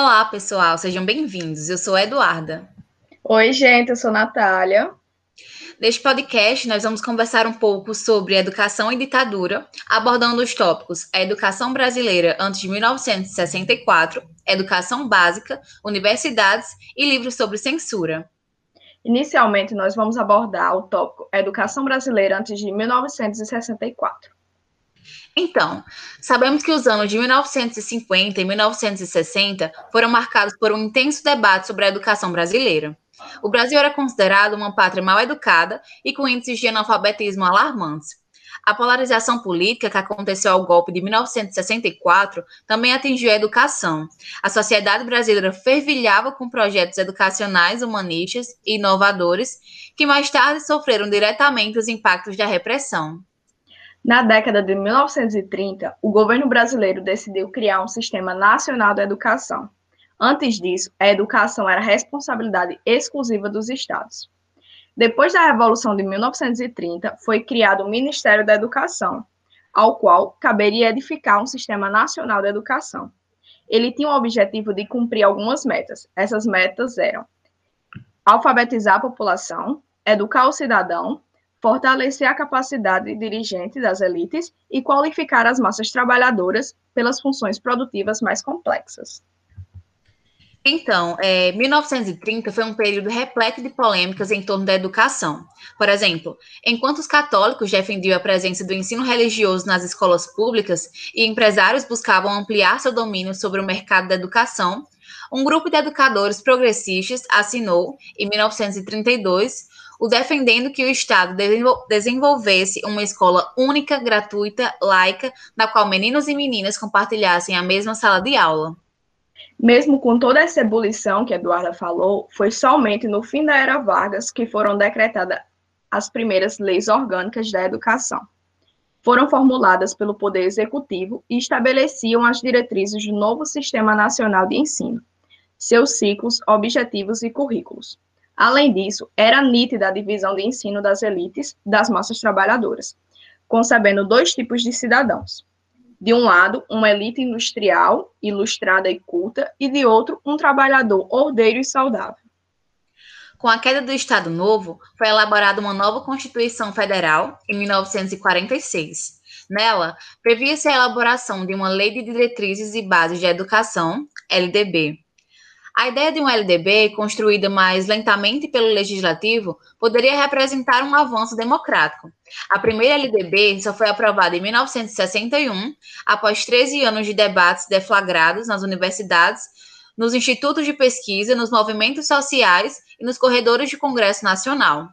Olá, pessoal, sejam bem-vindos. Eu sou a Eduarda. Oi, gente, eu sou Natália. Neste podcast, nós vamos conversar um pouco sobre educação e ditadura, abordando os tópicos a educação brasileira antes de 1964, educação básica, universidades e livros sobre censura. Inicialmente, nós vamos abordar o tópico educação brasileira antes de 1964. Então, sabemos que os anos de 1950 e 1960 foram marcados por um intenso debate sobre a educação brasileira. O Brasil era considerado uma pátria mal educada e com índices de analfabetismo alarmantes. A polarização política que aconteceu ao golpe de 1964 também atingiu a educação. A sociedade brasileira fervilhava com projetos educacionais humanistas e inovadores que mais tarde sofreram diretamente os impactos da repressão. Na década de 1930, o governo brasileiro decidiu criar um Sistema Nacional da Educação. Antes disso, a educação era responsabilidade exclusiva dos estados. Depois da Revolução de 1930, foi criado o Ministério da Educação, ao qual caberia edificar um Sistema Nacional da Educação. Ele tinha o objetivo de cumprir algumas metas. Essas metas eram alfabetizar a população, educar o cidadão, fortalecer a capacidade dirigente das elites e qualificar as massas trabalhadoras pelas funções produtivas mais complexas. Então, é, 1930 foi um período repleto de polêmicas em torno da educação. Por exemplo, enquanto os católicos defendiam a presença do ensino religioso nas escolas públicas e empresários buscavam ampliar seu domínio sobre o mercado da educação, um grupo de educadores progressistas assinou, em 1932, o defendendo que o Estado desenvolvesse uma escola única, gratuita, laica, na qual meninos e meninas compartilhassem a mesma sala de aula. Mesmo com toda essa ebulição que Eduarda falou, foi somente no fim da era Vargas que foram decretadas as primeiras leis orgânicas da educação. Foram formuladas pelo Poder Executivo e estabeleciam as diretrizes do novo Sistema Nacional de Ensino, seus ciclos, objetivos e currículos. Além disso, era nítida a divisão de ensino das elites das massas trabalhadoras, concebendo dois tipos de cidadãos. De um lado, uma elite industrial, ilustrada e culta, e de outro, um trabalhador ordeiro e saudável. Com a queda do Estado Novo, foi elaborada uma nova Constituição Federal, em 1946. Nela, previa-se a elaboração de uma Lei de Diretrizes e Bases de Educação, LDB, a ideia de um LDB, construída mais lentamente pelo legislativo, poderia representar um avanço democrático. A primeira LDB só foi aprovada em 1961, após 13 anos de debates deflagrados nas universidades, nos institutos de pesquisa, nos movimentos sociais e nos corredores de Congresso Nacional.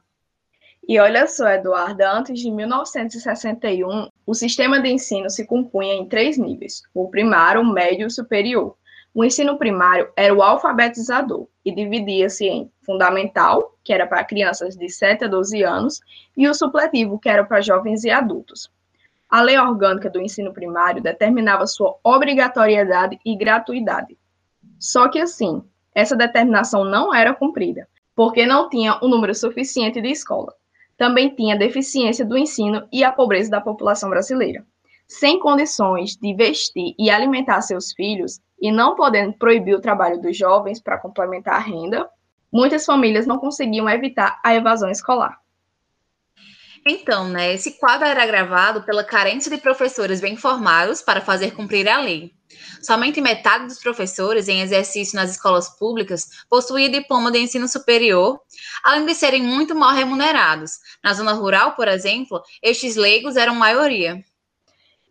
E olha só, Eduarda, antes de 1961, o sistema de ensino se compunha em três níveis: o primário, o médio e o superior. O ensino primário era o alfabetizador e dividia-se em fundamental, que era para crianças de 7 a 12 anos, e o supletivo, que era para jovens e adultos. A lei orgânica do ensino primário determinava sua obrigatoriedade e gratuidade. Só que assim, essa determinação não era cumprida, porque não tinha um número suficiente de escola. Também tinha deficiência do ensino e a pobreza da população brasileira. Sem condições de vestir e alimentar seus filhos, e não podendo proibir o trabalho dos jovens para complementar a renda, muitas famílias não conseguiam evitar a evasão escolar. Então, né, esse quadro era agravado pela carência de professores bem formados para fazer cumprir a lei. Somente metade dos professores em exercício nas escolas públicas possuía diploma de ensino superior, além de serem muito mal remunerados. Na zona rural, por exemplo, estes leigos eram maioria.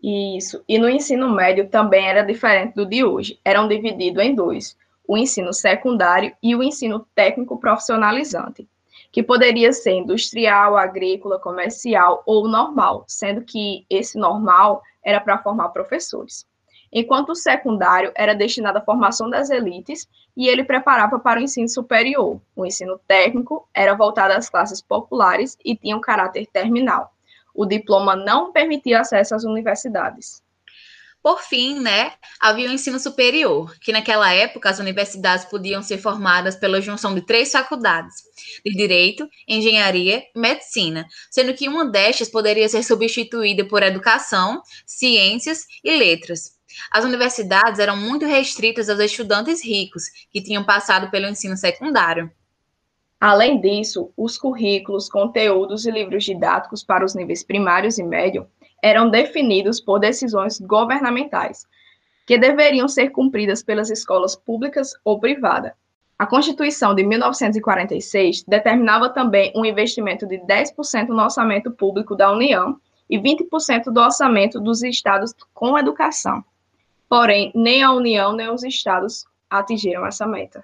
Isso. E no ensino médio também era diferente do de hoje. Eram divididos em dois: o ensino secundário e o ensino técnico profissionalizante, que poderia ser industrial, agrícola, comercial ou normal, sendo que esse normal era para formar professores. Enquanto o secundário era destinado à formação das elites e ele preparava para o ensino superior. O ensino técnico era voltado às classes populares e tinha um caráter terminal o diploma não permitia acesso às universidades. Por fim, né, havia o ensino superior, que naquela época as universidades podiam ser formadas pela junção de três faculdades, de Direito, Engenharia e Medicina, sendo que uma destas poderia ser substituída por Educação, Ciências e Letras. as universidades eram muito restritas aos estudantes ricos que tinham passado pelo ensino secundário. Além disso, os currículos, conteúdos e livros didáticos para os níveis primários e médio eram definidos por decisões governamentais, que deveriam ser cumpridas pelas escolas públicas ou privadas. A Constituição de 1946 determinava também um investimento de 10% no orçamento público da União e 20% do orçamento dos estados com educação. Porém, nem a União nem os estados atingiram essa meta.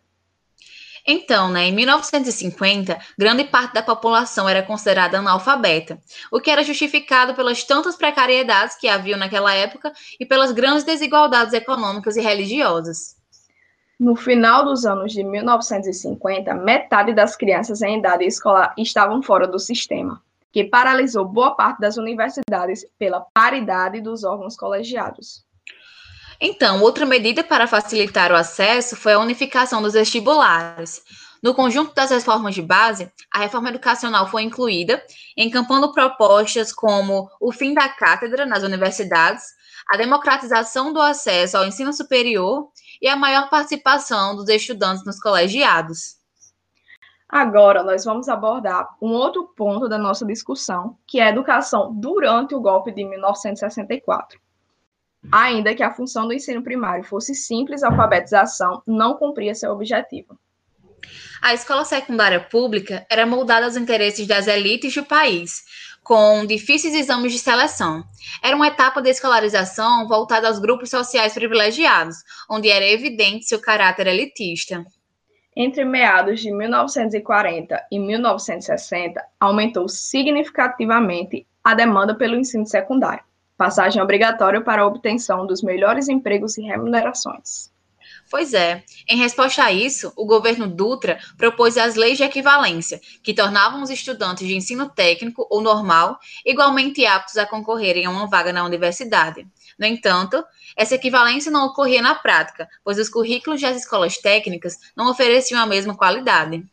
Então, né, em 1950, grande parte da população era considerada analfabeta, o que era justificado pelas tantas precariedades que haviam naquela época e pelas grandes desigualdades econômicas e religiosas. No final dos anos de 1950, metade das crianças em idade escolar estavam fora do sistema, que paralisou boa parte das universidades pela paridade dos órgãos colegiados. Então, outra medida para facilitar o acesso foi a unificação dos vestibulares. No conjunto das reformas de base, a reforma educacional foi incluída, encampando propostas como o fim da cátedra nas universidades, a democratização do acesso ao ensino superior e a maior participação dos estudantes nos colegiados. Agora, nós vamos abordar um outro ponto da nossa discussão, que é a educação durante o golpe de 1964 ainda que a função do ensino primário fosse simples alfabetização, não cumpria seu objetivo. A escola secundária pública era moldada aos interesses das elites do país, com difíceis exames de seleção. Era uma etapa de escolarização voltada aos grupos sociais privilegiados, onde era evidente seu caráter elitista. Entre meados de 1940 e 1960, aumentou significativamente a demanda pelo ensino secundário passagem obrigatória para a obtenção dos melhores empregos e remunerações. Pois é. Em resposta a isso, o governo Dutra propôs as leis de equivalência, que tornavam os estudantes de ensino técnico ou normal igualmente aptos a concorrerem a uma vaga na universidade. No entanto, essa equivalência não ocorria na prática, pois os currículos das escolas técnicas não ofereciam a mesma qualidade.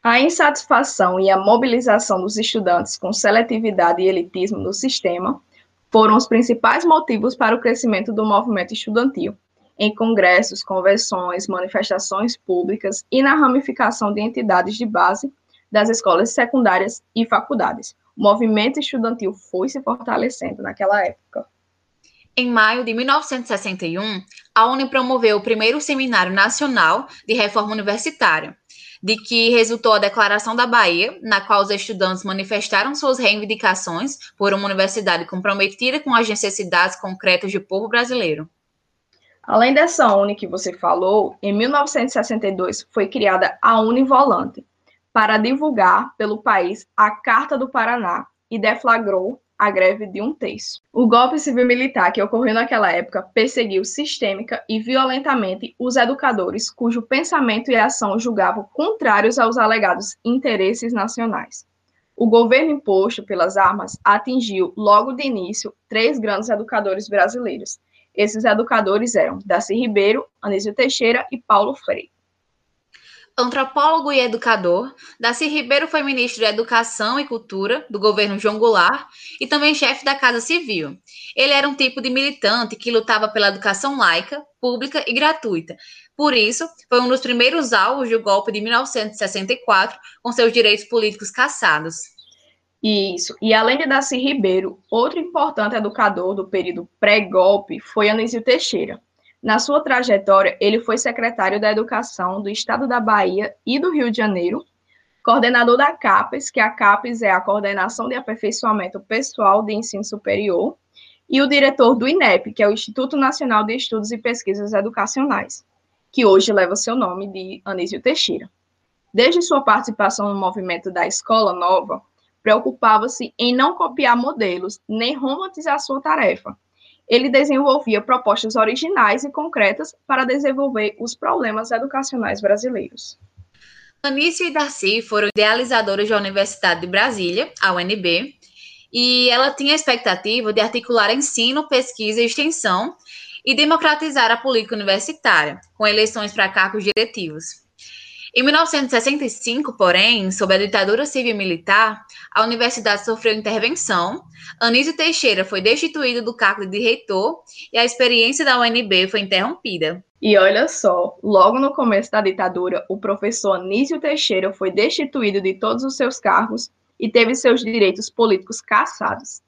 A insatisfação e a mobilização dos estudantes com seletividade e elitismo no sistema foram os principais motivos para o crescimento do movimento estudantil, em congressos, convenções, manifestações públicas e na ramificação de entidades de base das escolas secundárias e faculdades. O movimento estudantil foi se fortalecendo naquela época. Em maio de 1961, a UNE promoveu o primeiro Seminário Nacional de Reforma Universitária, de que resultou a Declaração da Bahia, na qual os estudantes manifestaram suas reivindicações por uma universidade comprometida com as necessidades concretas do povo brasileiro. Além dessa Uni que você falou, em 1962 foi criada a Univolante, para divulgar pelo país a Carta do Paraná e deflagrou a greve de um terço. O golpe civil-militar que ocorreu naquela época perseguiu sistêmica e violentamente os educadores cujo pensamento e ação julgavam contrários aos alegados interesses nacionais. O governo imposto pelas armas atingiu, logo de início, três grandes educadores brasileiros. Esses educadores eram Darcy Ribeiro, Anísio Teixeira e Paulo Freire antropólogo e educador, Daci Ribeiro foi ministro da Educação e Cultura do governo João Goulart e também chefe da Casa Civil. Ele era um tipo de militante que lutava pela educação laica, pública e gratuita. Por isso, foi um dos primeiros alvos do golpe de 1964, com seus direitos políticos cassados. Isso. E além de Daci Ribeiro, outro importante educador do período pré-golpe foi Anísio Teixeira. Na sua trajetória, ele foi secretário da Educação do Estado da Bahia e do Rio de Janeiro, coordenador da CAPES, que a CAPES é a Coordenação de Aperfeiçoamento Pessoal de Ensino Superior, e o diretor do INEP, que é o Instituto Nacional de Estudos e Pesquisas Educacionais, que hoje leva seu nome de Anísio Teixeira. Desde sua participação no movimento da Escola Nova, preocupava-se em não copiar modelos nem romantizar sua tarefa, ele desenvolvia propostas originais e concretas para desenvolver os problemas educacionais brasileiros. Anícia e Darcy foram idealizadoras da Universidade de Brasília, a UNB, e ela tinha a expectativa de articular ensino, pesquisa e extensão e democratizar a política universitária, com eleições para cargos diretivos. Em 1965, porém, sob a ditadura civil-militar, a universidade sofreu intervenção, Anísio Teixeira foi destituído do cargo de reitor e a experiência da UNB foi interrompida. E olha só, logo no começo da ditadura, o professor Anísio Teixeira foi destituído de todos os seus cargos e teve seus direitos políticos cassados.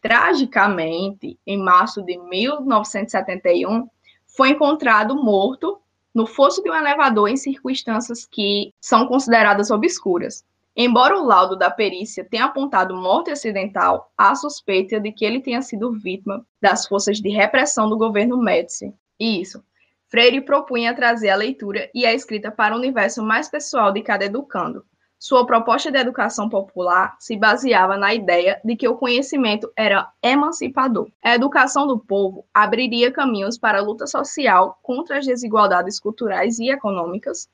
Tragicamente, em março de 1971, foi encontrado morto no fosso de um elevador em circunstâncias que são consideradas obscuras. Embora o laudo da perícia tenha apontado morte acidental, há suspeita de que ele tenha sido vítima das forças de repressão do governo Médici. Isso. Freire propunha trazer a leitura e a escrita para o universo mais pessoal de cada educando, sua proposta de educação popular se baseava na ideia de que o conhecimento era emancipador. A educação do povo abriria caminhos para a luta social contra as desigualdades culturais e econômicas,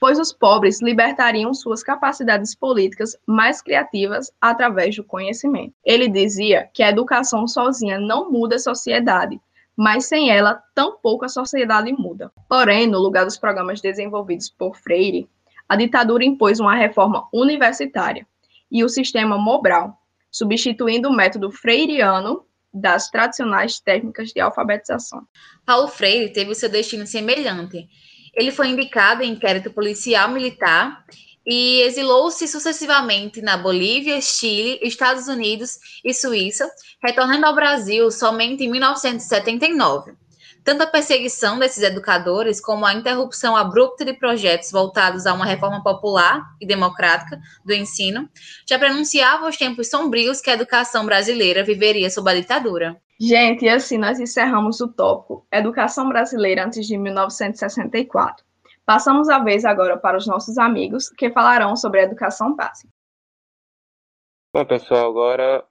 pois os pobres libertariam suas capacidades políticas mais criativas através do conhecimento. Ele dizia que a educação sozinha não muda a sociedade, mas sem ela, tampouco a sociedade muda. Porém, no lugar dos programas desenvolvidos por Freire, a ditadura impôs uma reforma universitária e o sistema Mobral, substituindo o método freiriano das tradicionais técnicas de alfabetização. Paulo Freire teve o seu destino semelhante. Ele foi indicado em inquérito policial militar e exilou-se sucessivamente na Bolívia, Chile, Estados Unidos e Suíça, retornando ao Brasil somente em 1979. Tanto a perseguição desses educadores como a interrupção abrupta de projetos voltados a uma reforma popular e democrática do ensino já prenunciavam os tempos sombrios que a educação brasileira viveria sob a ditadura. Gente, e assim nós encerramos o tópico Educação Brasileira antes de 1964. Passamos a vez agora para os nossos amigos que falarão sobre a educação básica. Bom, pessoal, agora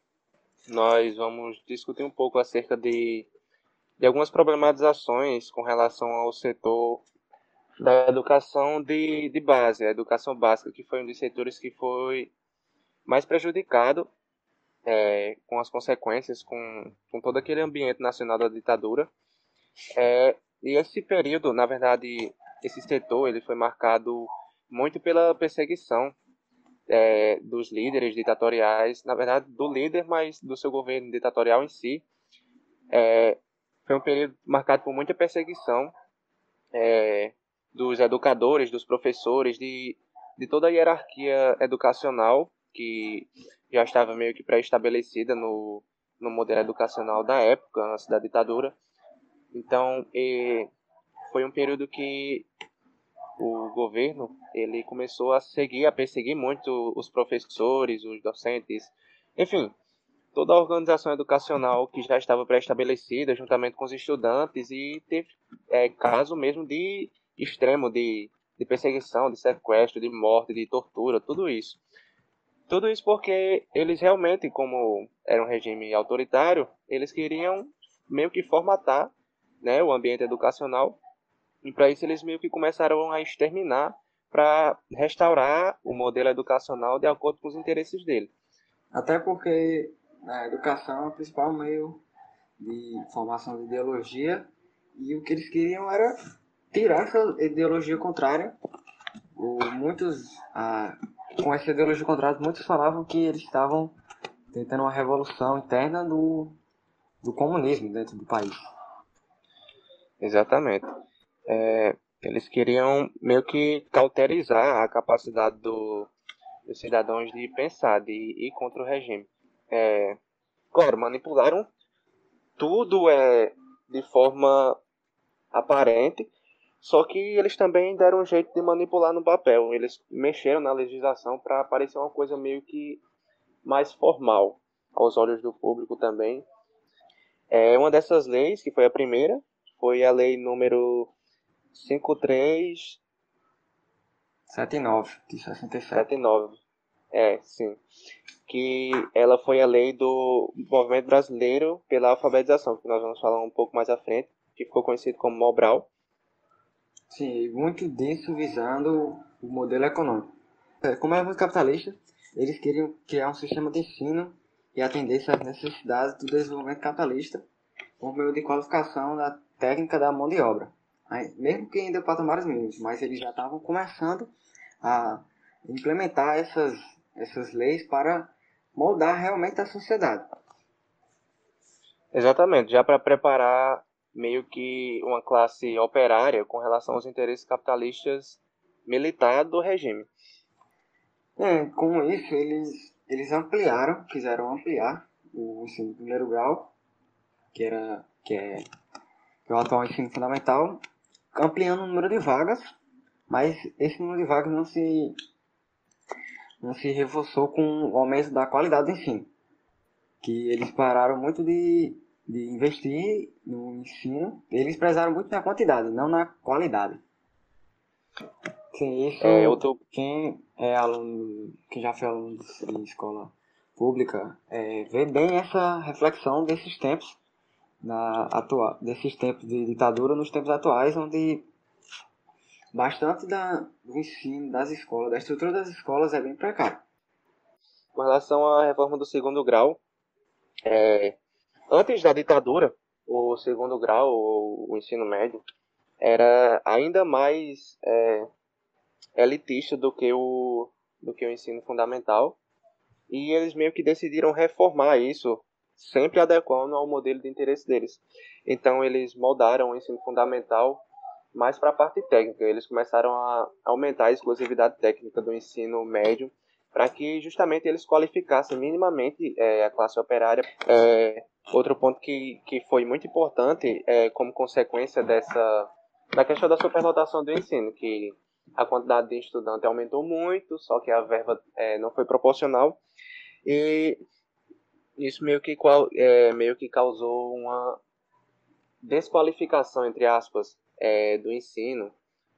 nós vamos discutir um pouco acerca de de algumas problematizações com relação ao setor da educação de, de base, a educação básica, que foi um dos setores que foi mais prejudicado é, com as consequências, com, com todo aquele ambiente nacional da ditadura. É, e esse período, na verdade, esse setor ele foi marcado muito pela perseguição é, dos líderes ditatoriais, na verdade, do líder, mas do seu governo ditatorial em si, é, foi um período marcado por muita perseguição é, dos educadores, dos professores, de, de toda a hierarquia educacional que já estava meio que pré-estabelecida no, no modelo educacional da época, antes da ditadura. Então, foi um período que o governo ele começou a seguir, a perseguir muito os professores, os docentes, enfim, toda a organização educacional que já estava pré-estabelecida, juntamente com os estudantes, e teve é, caso mesmo de extremo de, de perseguição, de sequestro, de morte, de tortura, tudo isso. Tudo isso porque eles realmente, como era um regime autoritário, eles queriam meio que formatar né, o ambiente educacional, e para isso eles meio que começaram a exterminar para restaurar o modelo educacional de acordo com os interesses dele. Até porque a educação é o principal meio de formação de ideologia e o que eles queriam era tirar essa ideologia contrária. O, muitos, ah, com essa ideologia contrária, muitos falavam que eles estavam tentando uma revolução interna do, do comunismo dentro do país. Exatamente. É, eles queriam meio que cauterizar a capacidade do, dos cidadãos de pensar, de ir contra o regime é, claro, manipularam tudo é, de forma aparente, só que eles também deram um jeito de manipular no papel. Eles mexeram na legislação para parecer uma coisa meio que mais formal aos olhos do público também. É, uma dessas leis, que foi a primeira, foi a lei número 5379 de 67. 79. É, sim que ela foi a lei do movimento brasileiro pela alfabetização, que nós vamos falar um pouco mais à frente, que ficou conhecido como Mobral. Sim, muito disso visando o modelo econômico. É, como éramos capitalistas, eles queriam criar um sistema de ensino e atendesse às necessidades do desenvolvimento capitalista por meio de qualificação da técnica da mão de obra. mesmo que ainda patamares mínimos, mas eles já estavam começando a implementar essas, essas leis para moldar realmente a sociedade. Exatamente, já para preparar meio que uma classe operária com relação aos interesses capitalistas militar do regime. É, com isso eles, eles ampliaram, quiseram ampliar o ensino de primeiro grau, que era que é, é o atual ensino fundamental, ampliando o número de vagas, mas esse número de vagas não se se reforçou com o aumento da qualidade do ensino. Que eles pararam muito de, de investir no ensino, eles prezaram muito na quantidade, não na qualidade. Sim, isso é, eu tô... quem é aluno, quem já foi aluno de escola pública, é, vê bem essa reflexão desses tempos, na atua, desses tempos de ditadura nos tempos atuais, onde bastante da, do ensino das escolas, da estrutura das escolas é bem precária. Com relação à reforma do segundo grau, é, antes da ditadura, o segundo grau, o, o ensino médio, era ainda mais é, elitista do que, o, do que o ensino fundamental. E eles meio que decidiram reformar isso, sempre adequando ao modelo de interesse deles. Então eles moldaram o ensino fundamental mais para a parte técnica. Eles começaram a aumentar a exclusividade técnica do ensino médio para que justamente eles qualificassem minimamente é, a classe operária. É, outro ponto que, que foi muito importante é, como consequência dessa da questão da superlotação do ensino, que a quantidade de estudantes aumentou muito, só que a verba é, não foi proporcional e isso meio que, é, meio que causou uma desqualificação, entre aspas, é, do ensino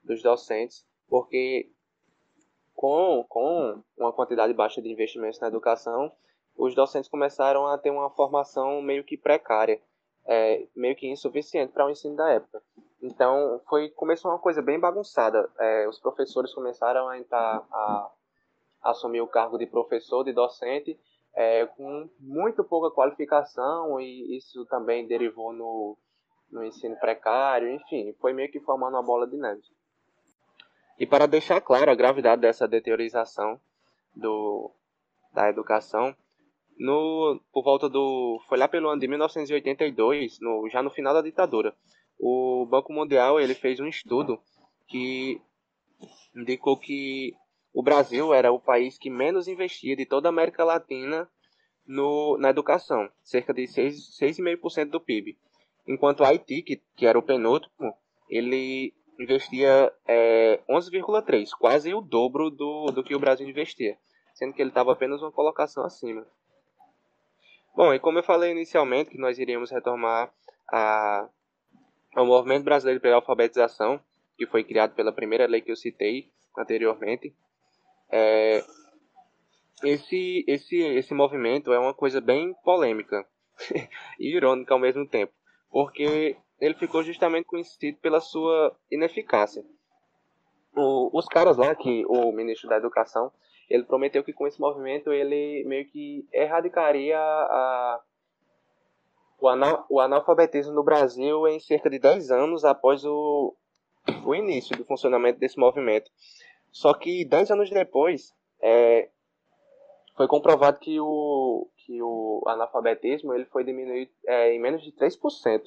dos docentes, porque com, com uma quantidade baixa de investimentos na educação, os docentes começaram a ter uma formação meio que precária, é, meio que insuficiente para o ensino da época. Então, foi começou uma coisa bem bagunçada. É, os professores começaram a entrar a, assumir o cargo de professor, de docente, é, com muito pouca qualificação e isso também derivou no, no ensino precário, enfim, foi meio que formando uma bola de neve. E para deixar claro a gravidade dessa deteriorização do, da educação, no, por volta do. Foi lá pelo ano de 1982, no, já no final da ditadura, o Banco Mundial ele fez um estudo que indicou que o Brasil era o país que menos investia de toda a América Latina no, na educação, cerca de 6,5% do PIB enquanto o Haiti, que, que era o penúltimo, ele investia é, 11,3, quase o dobro do, do que o Brasil investia, sendo que ele estava apenas uma colocação acima. Bom, e como eu falei inicialmente, que nós iríamos retomar a, ao Movimento Brasileiro pela Alfabetização, que foi criado pela primeira lei que eu citei anteriormente, é, esse, esse, esse movimento é uma coisa bem polêmica e irônica ao mesmo tempo porque ele ficou justamente conhecido pela sua ineficácia. O, os caras lá, que o ministro da Educação, ele prometeu que com esse movimento ele meio que erradicaria a, o, o analfabetismo no Brasil em cerca de 10 anos após o, o início do funcionamento desse movimento. Só que 10 anos depois, é, foi comprovado que o, que o analfabetismo ele foi diminuído é, em menos de 3%.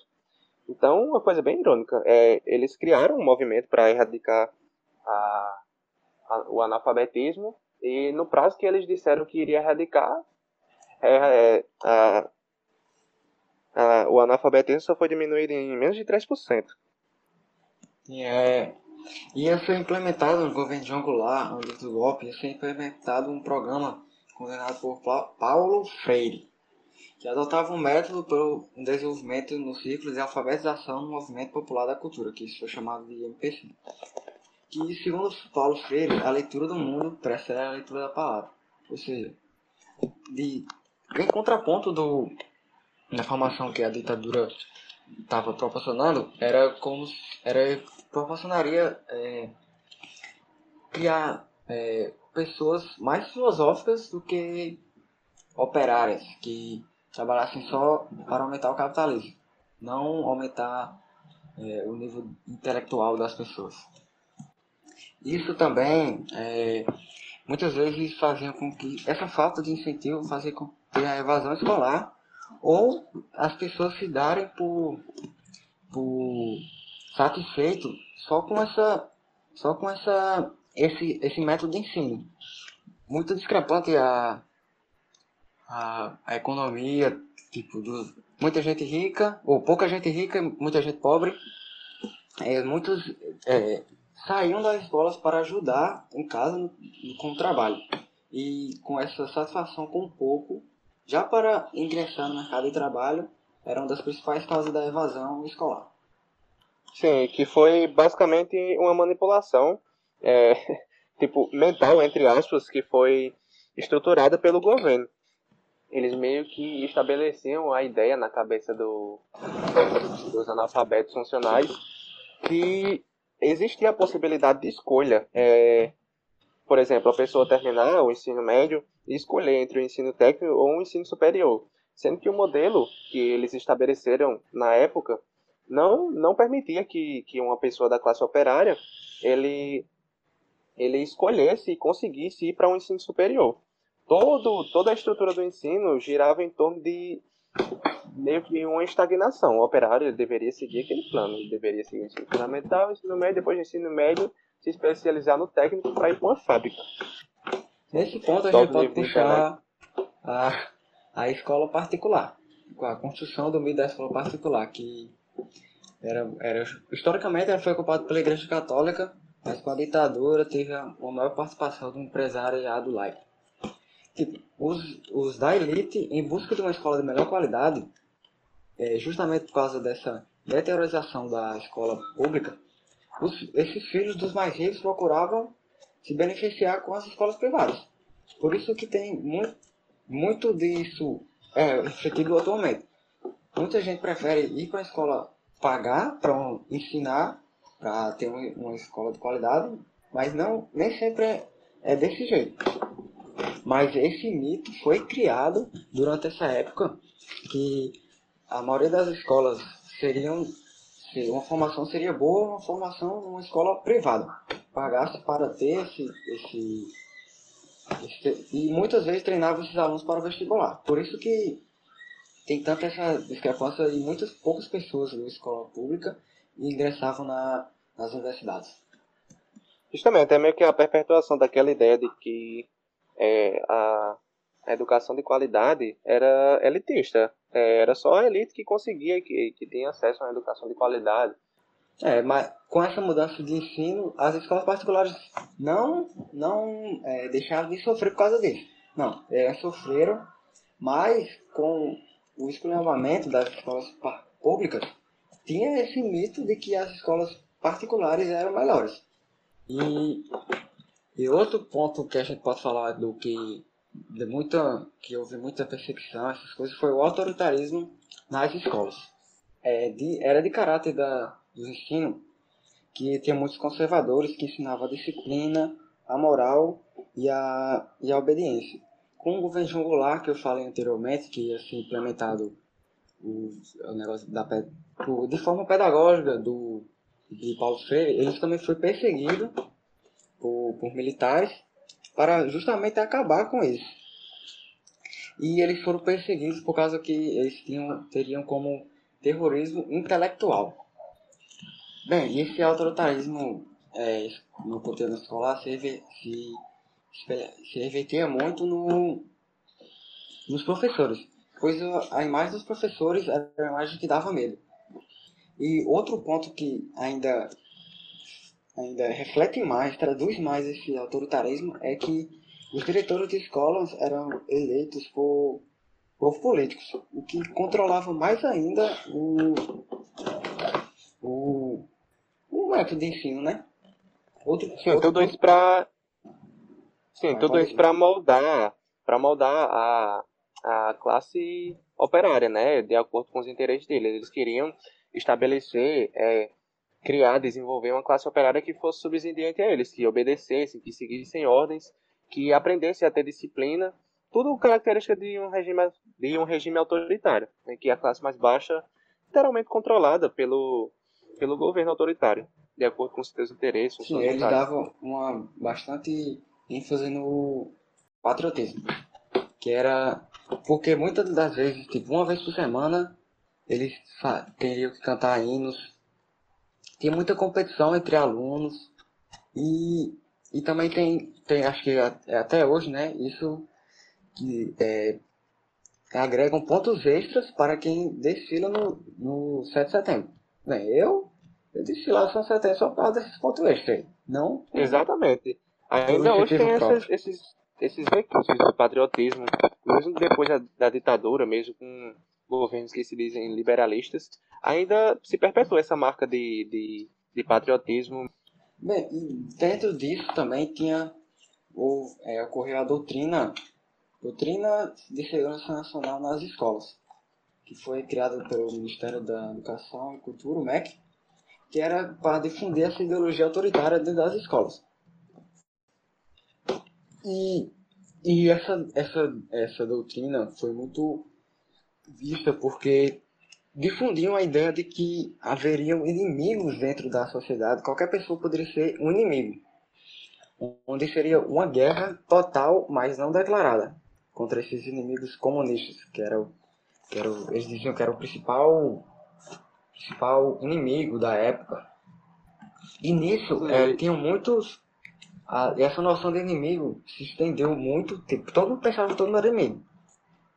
Então, uma coisa bem irônica. É, eles criaram um movimento para erradicar a, a, o analfabetismo e no prazo que eles disseram que iria erradicar, é, é a, o analfabetismo só foi diminuído em menos de 3%. E é, ia ser implementado no governo de Goulart, antes do golpe, ser implementado um programa coordenado por Paulo Freire, que adotava um método para o desenvolvimento no ciclo de alfabetização no movimento popular da cultura, que isso foi chamado de MPC. Que, segundo Paulo Freire, a leitura do mundo precede a leitura da palavra. Ou seja, de, em contraponto do, da formação que a ditadura estava proporcionando, era como era proporcionaria é, criar é, pessoas mais filosóficas do que operárias, que trabalhassem só para aumentar o capitalismo, não aumentar é, o nível intelectual das pessoas. Isso também é, muitas vezes fazia com que essa falta de incentivo fazia com que a evasão escolar ou as pessoas se darem por, por satisfeito só com essa só com essa esse esse método de ensino muito discrepante a a, a economia tipo do, muita gente rica ou pouca gente rica muita gente pobre é, muitos é, saíam das escolas para ajudar em casa com o trabalho. E com essa satisfação com pouco, já para ingressar no mercado de trabalho, era uma das principais causas da evasão escolar. Sim, que foi basicamente uma manipulação, é, tipo, mental, entre aspas, que foi estruturada pelo governo. Eles meio que estabeleciam a ideia na cabeça do, dos analfabetos funcionais que existia a possibilidade de escolha. É, por exemplo, a pessoa terminar o ensino médio e escolher entre o ensino técnico ou o ensino superior. Sendo que o modelo que eles estabeleceram na época não, não permitia que, que uma pessoa da classe operária ele, ele escolhesse e conseguisse ir para um ensino superior. Todo, toda a estrutura do ensino girava em torno de meio que uma estagnação. O operário deveria seguir aquele plano, ele deveria seguir o ensino fundamental, ensino médio, depois do ensino médio se especializar no técnico para ir para uma fábrica. Nesse ponto a gente pode puxar a, a escola particular, a construção do mito da escola particular, que era, era, historicamente ela foi ocupada pela Igreja Católica, mas com a ditadura teve uma maior participação do empresariado laico. Tipo, os, os da elite, em busca de uma escola de melhor qualidade, é, justamente por causa dessa deteriorização da escola pública, os, esses filhos dos mais ricos procuravam se beneficiar com as escolas privadas. Por isso que tem muito, muito disso é, refletido atualmente. Muita gente prefere ir para a escola pagar para ensinar, para ter uma, escola de qualidade, mas não nem sempre é, é desse jeito. Mas esse mito foi criado durante essa época que a maioria das escolas seriam uma formação seria boa uma formação numa escola privada pagasse para ter esse, esse, esse, e muitas vezes treinava esses alunos para o vestibular por isso que tem tanta essa discrepância e muitas poucas pessoas na escola pública ingressavam na, nas universidades justamente é meio que a perpetuação daquela ideia de que é, a a educação de qualidade era elitista. É, era só a elite que conseguia, que, que tinha acesso a uma educação de qualidade. É, mas com essa mudança de ensino, as escolas particulares não, não é, deixaram de sofrer por causa disso. Não, elas sofreram, mas com o esculhambamento das escolas públicas, tinha esse mito de que as escolas particulares eram melhores. E, e outro ponto que a gente pode falar do que de muita, que houve muita perseguição, essas coisas, foi o autoritarismo nas escolas. É, de, era de caráter da, do ensino que tinha muitos conservadores que ensinavam a disciplina, a moral e a, e a obediência. Com o governo João que eu falei anteriormente, que ia ser implementado o, negócio da, de forma pedagógica do, de Paulo Freire, ele também foi perseguido por, por militares para justamente acabar com isso. E eles foram perseguidos por causa que eles tinham, teriam como terrorismo intelectual. Bem, esse autoritarismo é, no conteúdo escolar se, se, se revertia muito no, nos professores, pois a imagem dos professores era a imagem que dava medo. E outro ponto que ainda ainda reflete mais, traduz mais esse autoritarismo, é que os diretores de escolas eram eleitos por, por políticos, o que controlava mais ainda o, o, o método de ensino, né? Outro, Sim, outro tudo isso para Sim, ah, tudo isso para moldar, para moldar a, a classe operária, né, de acordo com os interesses deles. Eles queriam estabelecer é, criar, desenvolver uma classe operária que fosse subsidiante a eles, que obedecessem, que seguissem ordens, que aprendessem a ter disciplina, tudo característica de um regime, de um regime autoritário, né, que a classe mais baixa, literalmente controlada pelo, pelo governo autoritário, de acordo com seus interesses. Sim, eles davam uma bastante ênfase no patriotismo, que era porque muitas das vezes, tipo, uma vez por semana, eles teriam que cantar hinos. Tinha muita competição entre alunos e, e também tem, tem, acho que até hoje, né, isso que é, agregam pontos extras para quem desfila no, no 7 de setembro. Bem, eu, eu desfilar no 7 de setembro só por causa desses pontos extras. Não? Exatamente. Ainda hoje tem essas, esses, esses recursos do patriotismo, mesmo depois da, da ditadura, mesmo com governos que se dizem liberalistas, ainda se perpetua essa marca de, de, de patriotismo. Bem, dentro disso também tinha ou, é, ocorreu a doutrina Doutrina de Segurança Nacional nas Escolas, que foi criada pelo Ministério da Educação e Cultura, o MEC, que era para difundir essa ideologia autoritária dentro das escolas. E, e essa, essa, essa doutrina foi muito vista porque difundiam a ideia de que haveriam inimigos dentro da sociedade, qualquer pessoa poderia ser um inimigo, onde seria uma guerra total, mas não declarada contra esses inimigos comunistas, que era, que era eles diziam que era o principal, principal inimigo da época. E nisso é, tinham muitos. A, essa noção de inimigo se estendeu muito. Tipo, todo mundo pensava que todo mundo era inimigo.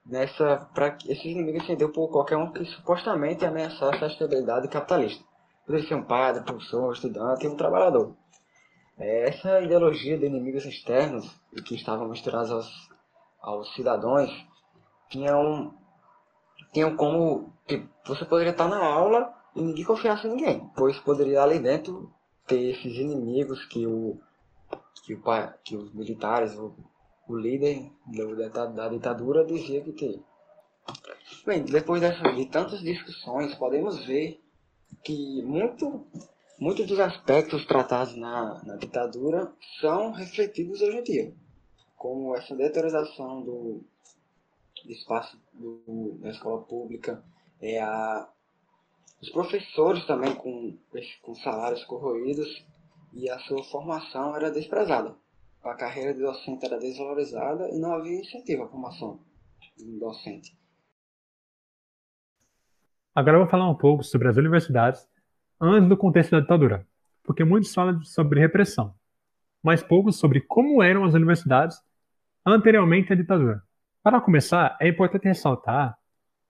Nessa, pra, esses inimigos se estendeu por qualquer um que supostamente ameaçasse a estabilidade capitalista. Poderia ser um padre, professor, estudante um trabalhador. É, essa ideologia de inimigos externos, que estavam misturados aos aos cidadãos tinham, tinham como você poderia estar na aula e ninguém confiasse em ninguém, pois poderia ali dentro ter esses inimigos que o que, o, que os militares, o, o líder da, da ditadura dizia que teria. Bem, depois dessas, de tantas discussões, podemos ver que muito, muitos dos aspectos tratados na, na ditadura são refletidos hoje em dia como essa deterioração do, do espaço do, da escola pública, é a, os professores também com, com salários corroídos e a sua formação era desprezada. A carreira de docente era desvalorizada e não havia incentivo à formação do docente. Agora eu vou falar um pouco sobre as universidades antes do contexto da ditadura, porque muitos falam sobre repressão, mas poucos sobre como eram as universidades anteriormente à ditadura. Para começar, é importante ressaltar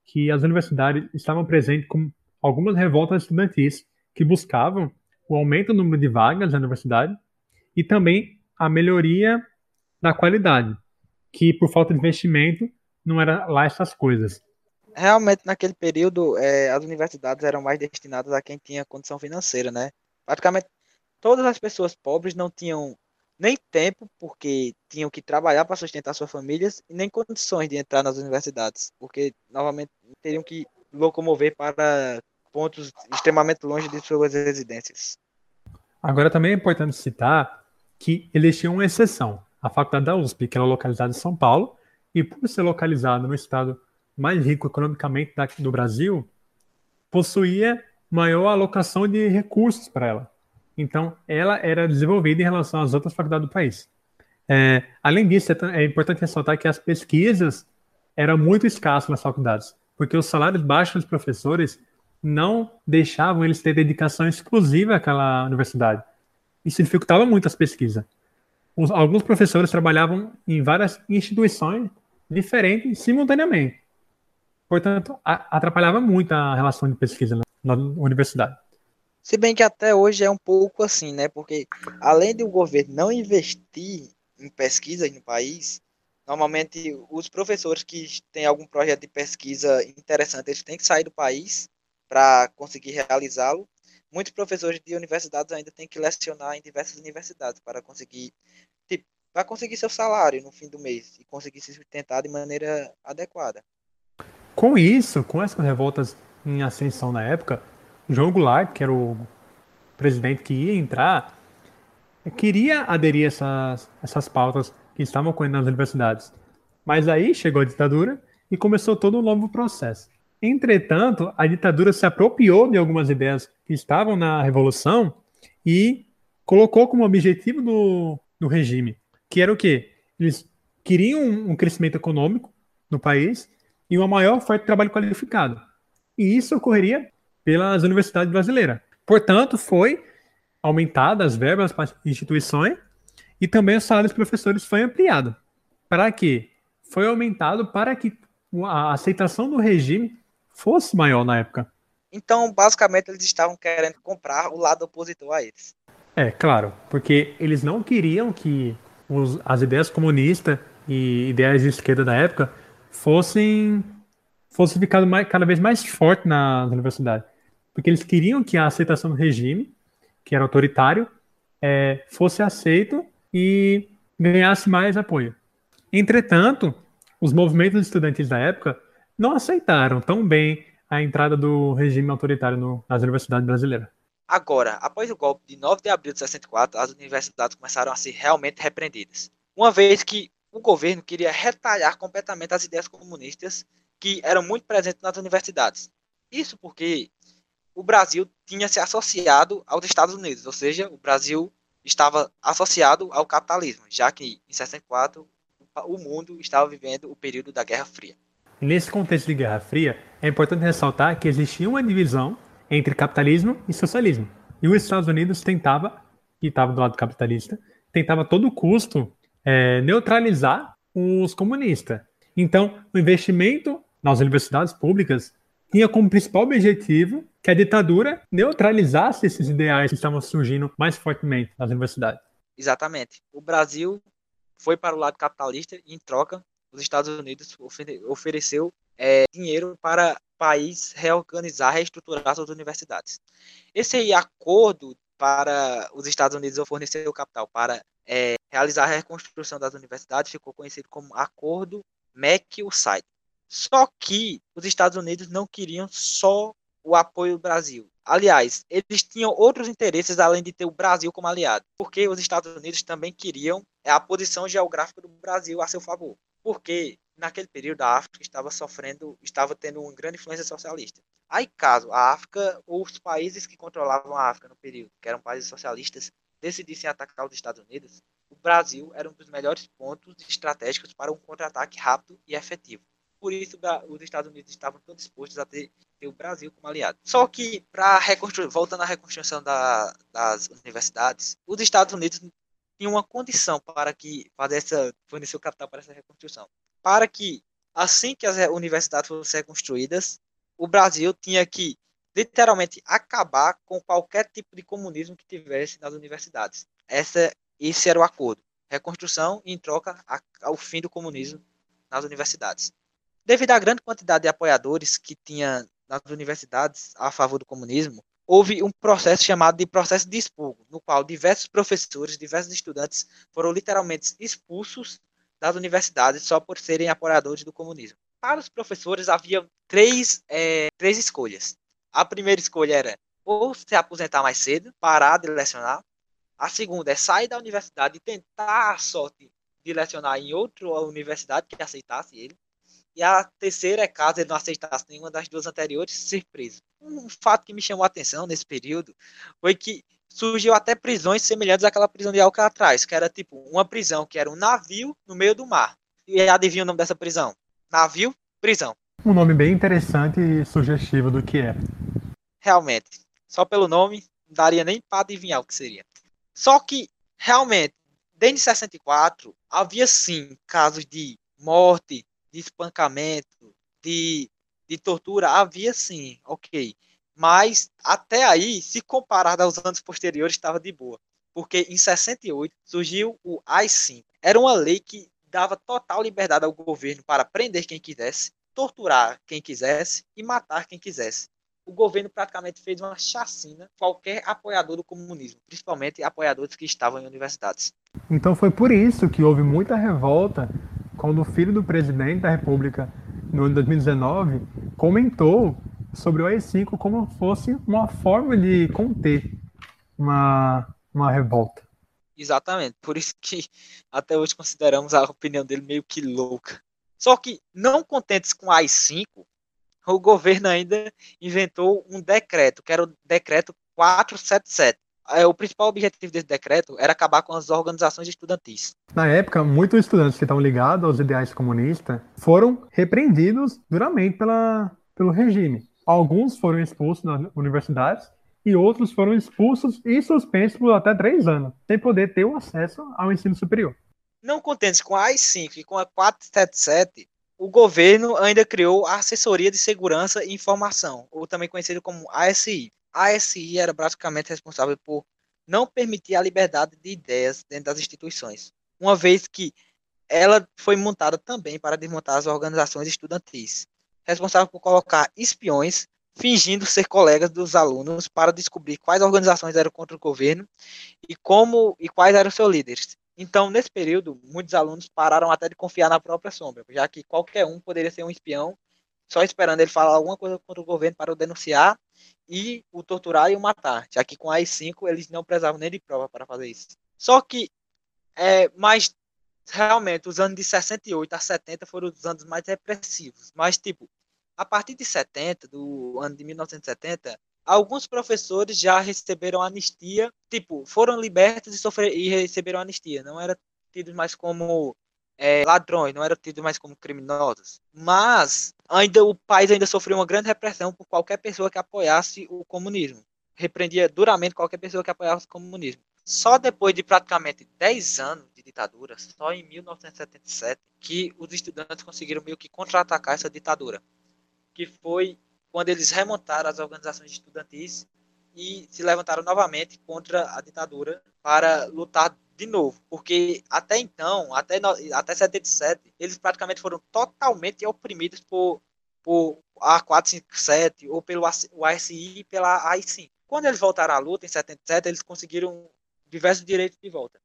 que as universidades estavam presentes com algumas revoltas estudantis que buscavam o aumento do número de vagas na universidade e também a melhoria da qualidade, que por falta de investimento não era lá essas coisas. Realmente, naquele período, é, as universidades eram mais destinadas a quem tinha condição financeira, né? Praticamente todas as pessoas pobres não tinham nem tempo, porque tinham que trabalhar para sustentar suas famílias, e nem condições de entrar nas universidades, porque novamente teriam que locomover para pontos extremamente longe de suas residências. Agora também é importante citar que existia uma exceção, a Faculdade da USP, que era localizada em São Paulo, e por ser localizada no estado mais rico economicamente do Brasil, possuía maior alocação de recursos para ela. Então, ela era desenvolvida em relação às outras faculdades do país. É, além disso, é, é importante ressaltar que as pesquisas eram muito escassas nas faculdades, porque os salários baixos dos professores não deixavam eles ter dedicação exclusiva àquela universidade. Isso dificultava muito as pesquisas. Os, alguns professores trabalhavam em várias instituições diferentes simultaneamente. Portanto, a, atrapalhava muito a relação de pesquisa na, na universidade. Se bem que até hoje é um pouco assim, né? Porque além de o governo não investir em pesquisa no país, normalmente os professores que têm algum projeto de pesquisa interessante, eles têm que sair do país para conseguir realizá-lo. Muitos professores de universidades ainda têm que lecionar em diversas universidades para conseguir tipo, para conseguir seu salário no fim do mês e conseguir se sustentar de maneira adequada. Com isso, com essas revoltas em ascensão na época, João Goulart, que era o presidente que ia entrar, queria aderir essas, essas pautas que estavam ocorrendo nas universidades. Mas aí chegou a ditadura e começou todo um novo processo. Entretanto, a ditadura se apropriou de algumas ideias que estavam na Revolução e colocou como objetivo do, do regime, que era o quê? Eles queriam um crescimento econômico no país e uma maior oferta de trabalho qualificado. E isso ocorreria pelas universidades brasileiras. Portanto, foi aumentada as verbas para instituições e também o salário dos professores foi ampliado. Para quê? Foi aumentado para que a aceitação do regime fosse maior na época. Então, basicamente, eles estavam querendo comprar o lado opositor a eles. É, claro, porque eles não queriam que os, as ideias comunistas e ideias de esquerda da época fossem fosse ficando mais, cada vez mais forte nas universidades. Porque eles queriam que a aceitação do regime, que era autoritário, é, fosse aceito e ganhasse mais apoio. Entretanto, os movimentos estudantis da época não aceitaram tão bem a entrada do regime autoritário no, nas universidades brasileiras. Agora, após o golpe de 9 de abril de 64, as universidades começaram a ser realmente repreendidas. Uma vez que o governo queria retalhar completamente as ideias comunistas que eram muito presentes nas universidades. Isso porque o Brasil tinha se associado aos Estados Unidos, ou seja, o Brasil estava associado ao capitalismo, já que em 64 o mundo estava vivendo o período da Guerra Fria. Nesse contexto de Guerra Fria, é importante ressaltar que existia uma divisão entre capitalismo e socialismo. E os Estados Unidos tentava, e estava do lado capitalista, tentava a todo custo é, neutralizar os comunistas. Então, o investimento nas universidades públicas tinha como principal objetivo que a ditadura neutralizasse esses ideais que estavam surgindo mais fortemente nas universidades. Exatamente. O Brasil foi para o lado capitalista e, em troca, os Estados Unidos ofereceu é, dinheiro para o país reorganizar, reestruturar suas universidades. Esse acordo para os Estados Unidos fornecer o capital para é, realizar a reconstrução das universidades ficou conhecido como Acordo McIlside. Só que os Estados Unidos não queriam só o apoio do Brasil. Aliás, eles tinham outros interesses além de ter o Brasil como aliado, porque os Estados Unidos também queriam a posição geográfica do Brasil a seu favor. Porque naquele período a África estava sofrendo, estava tendo uma grande influência socialista. Aí, caso a África ou os países que controlavam a África no período, que eram países socialistas, decidissem atacar os Estados Unidos, o Brasil era um dos melhores pontos estratégicos para um contra-ataque rápido e efetivo. Por isso, os Estados Unidos estavam tão dispostos a ter, ter o Brasil como aliado. Só que, para voltando à reconstrução da, das universidades, os Estados Unidos tinham uma condição para que fazer essa, fornecer o capital para essa reconstrução. Para que, assim que as universidades fossem reconstruídas, o Brasil tinha que literalmente acabar com qualquer tipo de comunismo que tivesse nas universidades. Essa, esse era o acordo. Reconstrução em troca ao fim do comunismo nas universidades. Devido à grande quantidade de apoiadores que tinha nas universidades a favor do comunismo, houve um processo chamado de processo de expurgo, no qual diversos professores, diversos estudantes foram literalmente expulsos das universidades só por serem apoiadores do comunismo. Para os professores havia três, é, três escolhas. A primeira escolha era ou se aposentar mais cedo, parar de lecionar. A segunda é sair da universidade e tentar a sorte de lecionar em outra universidade que aceitasse ele. E a terceira é caso ele não aceitasse nenhuma das duas anteriores, ser preso. Um fato que me chamou a atenção nesse período foi que surgiu até prisões semelhantes àquela prisão de Alcatraz, que era tipo uma prisão que era um navio no meio do mar. E adivinha o nome dessa prisão? Navio, prisão. Um nome bem interessante e sugestivo do que é. Realmente. Só pelo nome, não daria nem para adivinhar o que seria. Só que, realmente, desde 64, havia sim casos de morte, de espancamento, de, de tortura, havia sim, ok. Mas até aí, se comparado aos anos posteriores, estava de boa. Porque em 68 surgiu o AI-5. Era uma lei que dava total liberdade ao governo para prender quem quisesse, torturar quem quisesse e matar quem quisesse. O governo praticamente fez uma chacina qualquer apoiador do comunismo, principalmente apoiadores que estavam em universidades. Então foi por isso que houve muita revolta quando o filho do presidente da República, no ano 2019, comentou sobre o AI-5 como fosse uma forma de conter uma, uma revolta. Exatamente, por isso que até hoje consideramos a opinião dele meio que louca. Só que, não contentes com o AI-5, o governo ainda inventou um decreto, que era o decreto 477. É, o principal objetivo desse decreto era acabar com as organizações estudantis. Na época, muitos estudantes que estavam ligados aos ideais comunistas foram repreendidos duramente pela, pelo regime. Alguns foram expulsos das universidades e outros foram expulsos e suspensos por até três anos, sem poder ter o acesso ao ensino superior. Não contentes com a AI-5 e com a 477, o governo ainda criou a Assessoria de Segurança e Informação, ou também conhecido como ASI. A ASI era basicamente responsável por não permitir a liberdade de ideias dentro das instituições, uma vez que ela foi montada também para desmontar as organizações estudantis, responsável por colocar espiões fingindo ser colegas dos alunos para descobrir quais organizações eram contra o governo e como e quais eram seus líderes. Então, nesse período, muitos alunos pararam até de confiar na própria sombra, já que qualquer um poderia ser um espião, só esperando ele falar alguma coisa contra o governo para o denunciar e o torturar e o matar, já que com a AI-5 eles não precisavam nem de prova para fazer isso. Só que, é, mas realmente, os anos de 68 a 70 foram os anos mais repressivos. Mas, tipo, a partir de 70, do ano de 1970, alguns professores já receberam anistia, tipo, foram libertos e, sofrer, e receberam anistia. Não era tidos mais como é, ladrões, não eram tidos mais como criminosos. Mas ainda o país ainda sofreu uma grande repressão por qualquer pessoa que apoiasse o comunismo. Repreendia duramente qualquer pessoa que apoiasse o comunismo. Só depois de praticamente 10 anos de ditadura, só em 1977, que os estudantes conseguiram meio que contra-atacar essa ditadura. Que foi quando eles remontaram as organizações estudantis e se levantaram novamente contra a ditadura para lutar de novo, porque até então, até, até 77, eles praticamente foram totalmente oprimidos por, por a 457 ou pelo ASI e pela AI-5. Quando eles voltaram à luta, em 77, eles conseguiram diversos direitos de volta.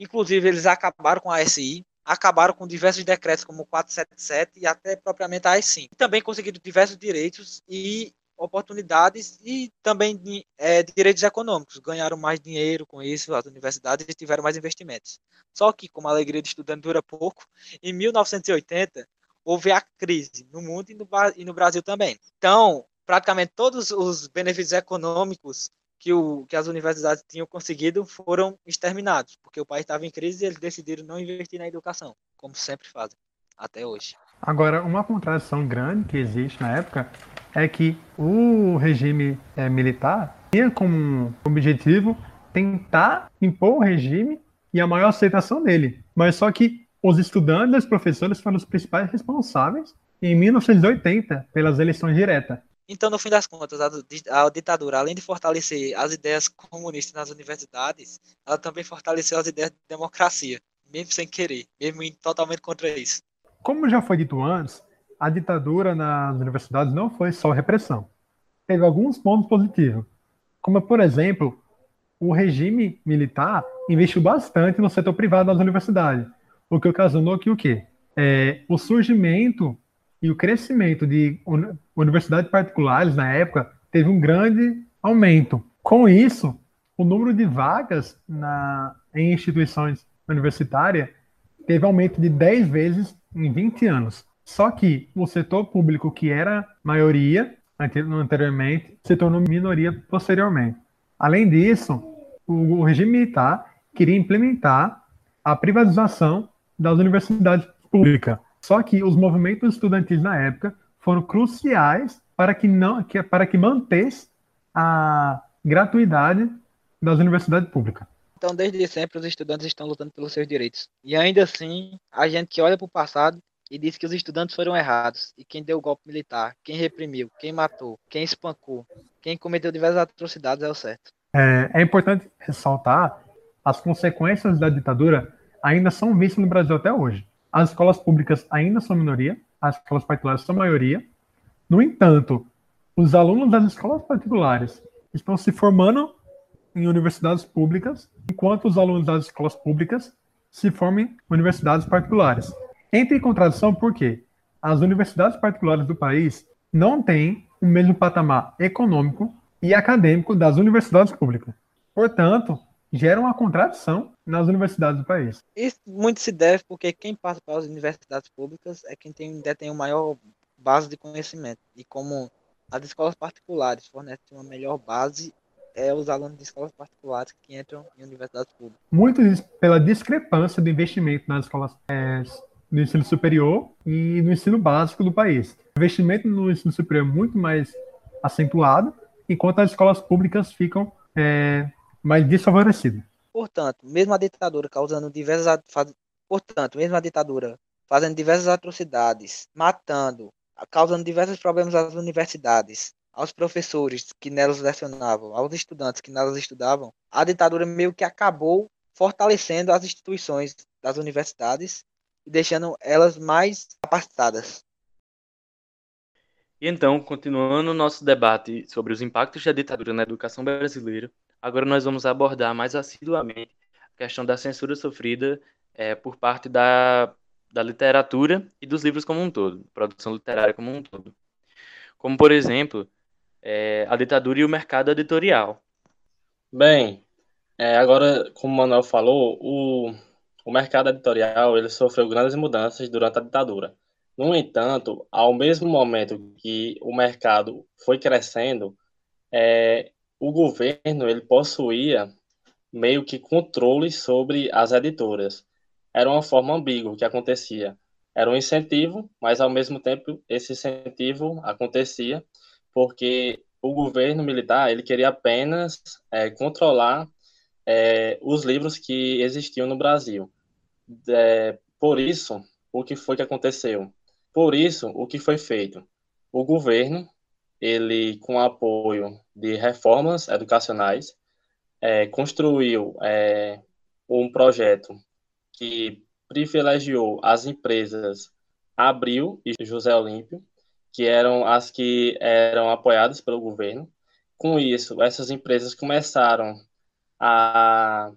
Inclusive, eles acabaram com a ASI, acabaram com diversos decretos, como o 477 e até propriamente a AI-5. Também conseguiram diversos direitos e oportunidades e também é, direitos econômicos. Ganharam mais dinheiro com isso, as universidades tiveram mais investimentos. Só que, como a alegria de estudante dura pouco, em 1980 houve a crise no mundo e no, e no Brasil também. Então, praticamente todos os benefícios econômicos que, o, que as universidades tinham conseguido foram exterminados, porque o país estava em crise e eles decidiram não investir na educação, como sempre fazem, até hoje. Agora, uma contradição grande que existe na época é que o regime é, militar tinha como objetivo tentar impor o regime e a maior aceitação dele. Mas só que os estudantes e os professores foram os principais responsáveis em 1980 pelas eleições diretas. Então, no fim das contas, a, ditadura, além de fortalecer as ideias comunistas nas universidades, ela também fortaleceu as ideias de democracia, mesmo sem querer, mesmo totalmente contra isso. Como já foi dito antes, a ditadura nas universidades não foi só repressão. Teve alguns pontos positivos, como, por exemplo, o regime militar investiu bastante no setor privado das universidades, o que ocasionou que o quê? É, o surgimento e o crescimento de universidades particulares na época teve um grande aumento. Com isso, o número de vagas na, em instituições universitárias teve aumento de 10 vezes em 20 anos. Só que o setor público, que era maioria anteriormente, se tornou minoria posteriormente. Além disso, o regime militar queria implementar a privatização das universidades públicas, só que os movimentos estudantis na época foram cruciais para que não para que mantesse a gratuidade das universidades públicas. Então, desde sempre, os estudantes estão lutando pelos seus direitos. E ainda assim, a gente que olha para o passado e diz que os estudantes foram errados. E quem deu o golpe militar, quem reprimiu, quem matou, quem espancou, quem cometeu diversas atrocidades é o certo. É, é importante ressaltar as consequências da ditadura ainda são vistas no Brasil até hoje. As escolas públicas ainda são minoria, as escolas particulares são maioria. No entanto, os alunos das escolas particulares estão se formando em universidades públicas, enquanto os alunos das escolas públicas se formam em universidades particulares. Entra em contradição porque as universidades particulares do país não têm o mesmo patamar econômico e acadêmico das universidades públicas. Portanto, gera uma contradição nas universidades do país. Isso muito se deve porque quem passa para as universidades públicas é quem tem, detém o maior base de conhecimento. E como as escolas particulares fornecem uma melhor base, é os alunos de escolas particulares que entram em universidades públicas. Muito pela discrepância do investimento nas escolas é, no ensino superior e no ensino básico do país. O investimento no ensino superior é muito mais acentuado, enquanto as escolas públicas ficam é, mais desfavorecidas. Portanto, mesmo a ditadura causando diversas portanto, mesmo a ditadura fazendo diversas atrocidades, matando, causando diversos problemas às universidades, aos professores que nelas lecionavam, aos estudantes que nelas estudavam, a ditadura meio que acabou fortalecendo as instituições das universidades e deixando elas mais capacitadas. E então, continuando o nosso debate sobre os impactos da ditadura na educação brasileira, agora nós vamos abordar mais assiduamente a questão da censura sofrida é, por parte da, da literatura e dos livros como um todo, produção literária como um todo. Como, por exemplo, é, a ditadura e o mercado editorial. Bem, é, agora, como o Manuel falou, o, o mercado editorial ele sofreu grandes mudanças durante a ditadura. No entanto, ao mesmo momento que o mercado foi crescendo, é, o governo ele possuía meio que controle sobre as editoras. Era uma forma ambígua que acontecia. Era um incentivo, mas ao mesmo tempo esse incentivo acontecia porque o governo militar ele queria apenas é, controlar é, os livros que existiam no Brasil. É, por isso, o que foi que aconteceu? Por isso, o que foi feito? O governo, ele com apoio de reformas educacionais, é, construiu é, um projeto que privilegiou as empresas Abril e José Olímpio, que eram as que eram apoiadas pelo governo. Com isso, essas empresas começaram a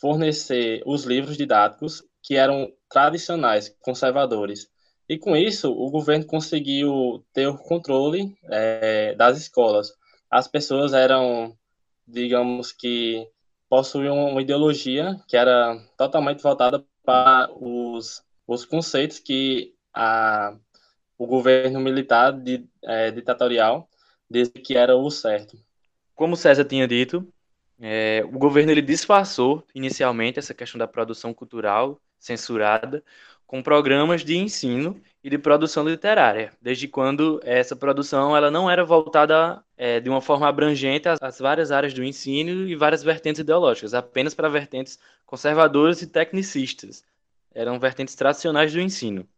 fornecer os livros didáticos que eram tradicionais, conservadores. E com isso, o governo conseguiu ter o controle é, das escolas. As pessoas eram, digamos que, possuíam uma ideologia que era totalmente voltada para os, os conceitos que a o governo militar de, é, ditatorial disse que era o certo. Como César tinha dito, é, o governo ele disfarçou inicialmente essa questão da produção cultural censurada com programas de ensino e de produção literária, desde quando essa produção ela não era voltada é, de uma forma abrangente às, às, várias áreas do ensino e várias vertentes ideológicas, apenas para vertentes conservadoras e tecnicistas. Eram vertentes tradicionais do ensino.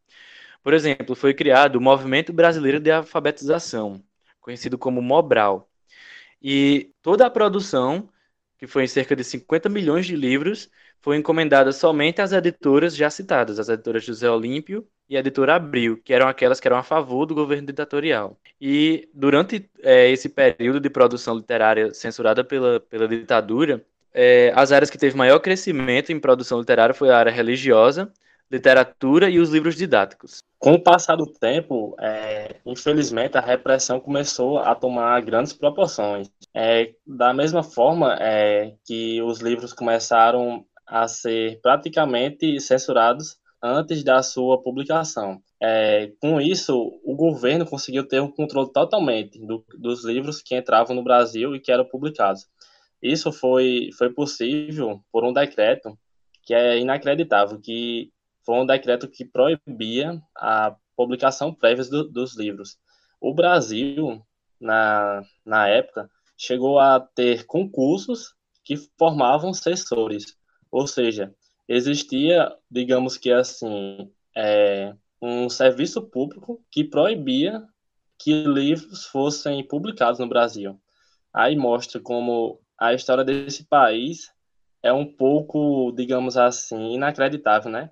Por exemplo, foi criado o Movimento Brasileiro de Alfabetização, conhecido como Mobral. E toda a produção, que foi em cerca de 50 milhões de livros, foi encomendada somente às editoras já citadas, as editoras José Olímpio e a editora Abril, que eram aquelas que eram a favor do governo ditatorial. E durante é, esse período de produção literária censurada pela, pela ditadura, é, as áreas que teve maior crescimento em produção literária foi a área religiosa, literatura e os livros didáticos. Com o passar do tempo, é, infelizmente, a repressão começou a tomar grandes proporções. É, da mesma forma é, que os livros começaram a ser praticamente censurados antes da sua publicação. É, com isso, o governo conseguiu ter um controle totalmente do, dos livros que entravam no Brasil e que eram publicados. Isso foi, foi possível por um decreto que é inacreditável, que foi um decreto que proibia a publicação prévia do, dos livros. O Brasil, na, na época, chegou a ter concursos que formavam censores, ou seja, existia, digamos que assim, é, um serviço público que proibia que livros fossem publicados no Brasil. Aí mostra como a história desse país é um pouco, digamos assim, inacreditável, né?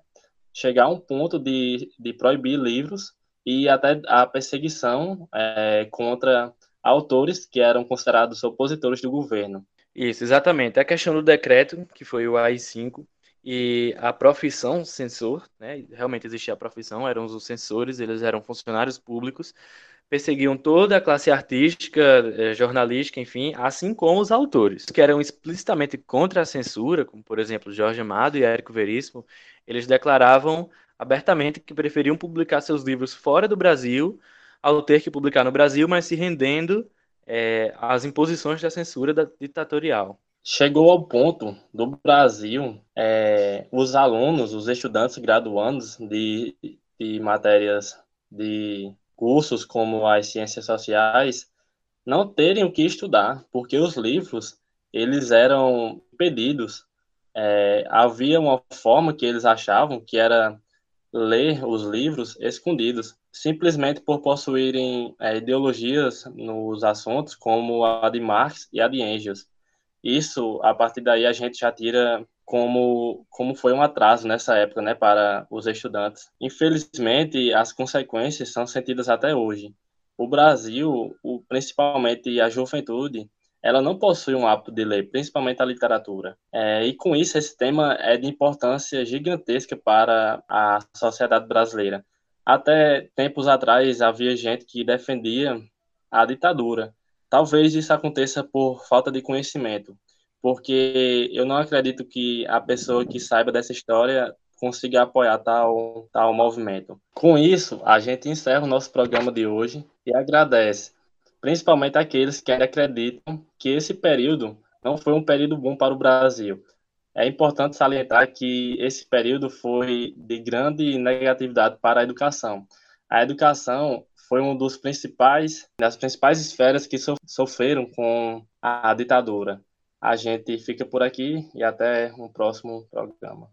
Chegar a um ponto de, de proibir livros e até a perseguição é, contra autores que eram considerados opositores do governo. Isso, exatamente. A questão do decreto, que foi o AI-5, e a profissão censor, né, realmente existia a profissão, eram os censores, eles eram funcionários públicos, perseguiam toda a classe artística, eh, jornalística, enfim, assim como os autores, que eram explicitamente contra a censura, como por exemplo Jorge Amado e Érico Veríssimo, eles declaravam abertamente que preferiam publicar seus livros fora do Brasil ao ter que publicar no Brasil, mas se rendendo é, às imposições da censura ditatorial. Chegou ao ponto do Brasil, é, os alunos, os estudantes graduandos de, de matérias de cursos como as ciências sociais, não terem o que estudar, porque os livros eles eram pedidos. É, havia uma forma que eles achavam que era ler os livros escondidos, simplesmente por possuírem é, ideologias nos assuntos como a de Marx e a de Engels. Isso, a partir daí, a gente já tira como, como foi um atraso nessa época né, para os estudantes. Infelizmente, as consequências são sentidas até hoje. O Brasil, o, principalmente a juventude, ela não possui um hábito de ler, principalmente a literatura. É, e com isso, esse tema é de importância gigantesca para a sociedade brasileira. Até tempos atrás, havia gente que defendia a ditadura. Talvez isso aconteça por falta de conhecimento, porque eu não acredito que a pessoa que saiba dessa história consiga apoiar tal, tal movimento. Com isso, a gente encerra o nosso programa de hoje e agradece principalmente aqueles que acreditam que esse período não foi um período bom para o Brasil. É importante salientar que esse período foi de grande negatividade para a educação. A educação foi um dos principais das principais esferas que sofreram com a ditadura. A gente fica por aqui e até um próximo programa.